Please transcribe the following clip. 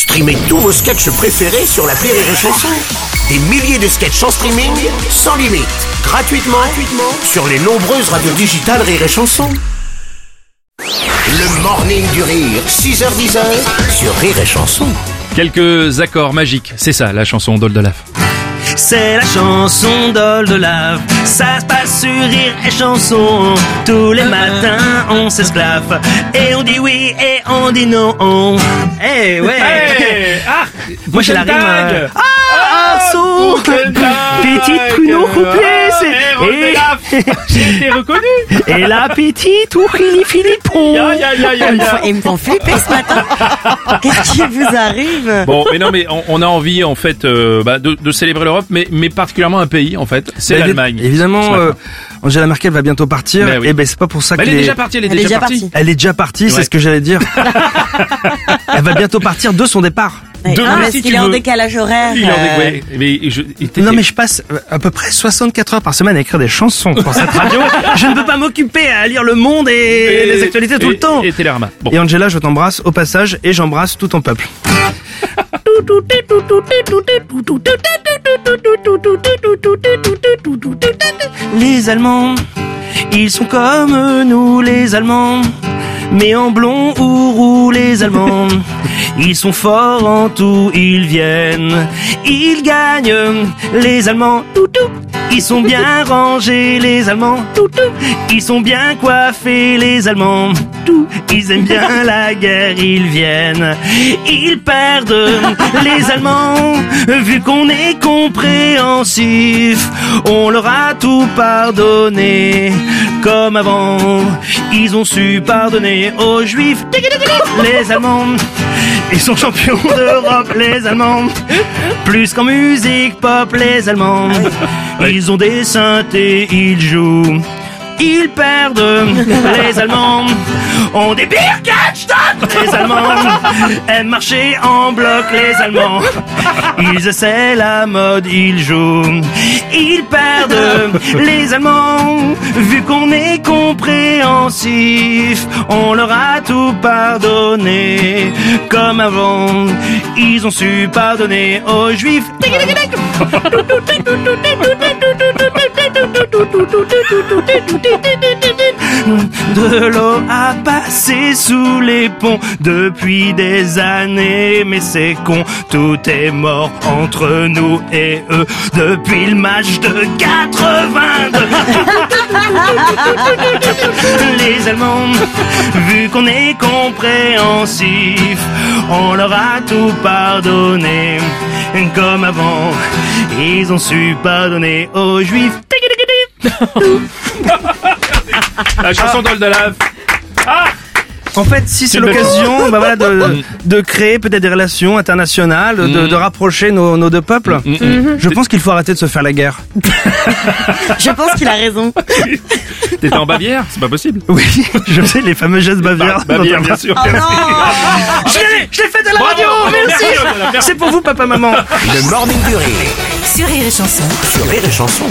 Streamez tous vos sketchs préférés sur la Rire et Chanson. Des milliers de sketchs en streaming, sans limite, gratuitement, gratuitement sur les nombreuses radios digitales Rire et Chanson. Le morning du rire, 6h10 sur Rire et Chanson. Quelques accords magiques, c'est ça la chanson d'Oldelaf. C'est la chanson d'Ol de Lave. Ça se passe sur Rire et Chanson. Tous les matins, on s'esclave. Et on dit oui et on dit non. Eh ouais. Ah Moi j'ai la rime. euh, Buchendag. Ah, un saut. Petite pruneau couplée. C'est- J'ai été reconnu Et, et la petite ourili Philippon. Ils me font flipper ce matin. Qu'est-ce qui vous arrive? Bon, mais non, mais on, on a envie en fait euh, bah, de, de célébrer l'Europe, mais, mais particulièrement un pays en fait, c'est Bah, l'Allemagne. Évidemment, euh, Angela Merkel va bientôt partir. Mais oui. Et ben c'est pas pour ça Bah, qu'elle elle est est... déjà partie, elle est Elle est déjà partie. partie. Elle est déjà partie, Ouais. c'est ce que j'allais dire. elle va bientôt partir de son départ. Demain, Ah, parce si qu'il tu est en veux. décalage horaire. Il en euh, mais je, Non mais je passe euh, à peu près 64 heures par semaine à écrire des chansons pour cette radio. je ne peux pas m'occuper à lire le monde et, les actualités tout le temps. Et Télérama. Bon. Et Angela, je t'embrasse au passage et j'embrasse tout ton peuple. Les Allemands, ils sont comme nous les Allemands, mais en blond ou roux les Allemands? Ils sont forts en tout, ils viennent, ils gagnent. Les Allemands, ils sont bien rangés les Allemands, ils sont bien coiffés les Allemands, tout. Ils aiment bien la guerre, ils viennent, ils perdent les Allemands. Vu qu'on est compréhensif, on leur a tout pardonné. Comme avant, ils ont su pardonner aux Juifs. Les Allemands, ils sont champions d'Europe, les Allemands. Plus qu'en musique pop, les Allemands. Ils ont des synthés, ils jouent. Ils perdent, les Allemands ont des Birkenstock, les Allemands aiment marcher en bloc, les Allemands. Ils essaient la mode, ils jouent, ils perdent, les Allemands. Vu qu'on est compréhensif, on leur a tout pardonné. Comme avant, ils ont su pardonner aux Juifs. De l'eau a passé sous les ponts depuis des années, mais c'est con, tout est mort entre nous et eux depuis le match de 82. Les Allemands, vu qu'on est compréhensif, on leur a tout pardonné. Comme avant, ils ont su pardonner aux Juifs. La chanson d'Oldelaf. En fait, si c'est l'occasion bah voilà, de, de créer peut-être des relations internationales, de, de rapprocher nos, nos deux peuples, je pense qu'il faut arrêter de se faire la guerre. Je pense qu'il a raison. T'étais en Bavière C'est pas possible. Oui, je sais, les fameux gestes bavières. Bavière, bien sûr. Oh non Je l'ai fait à la radio, bravo, merci. C'est pour vous, papa, maman Le morning du rire Sur Rire et Chanson. sur. Rire et chanson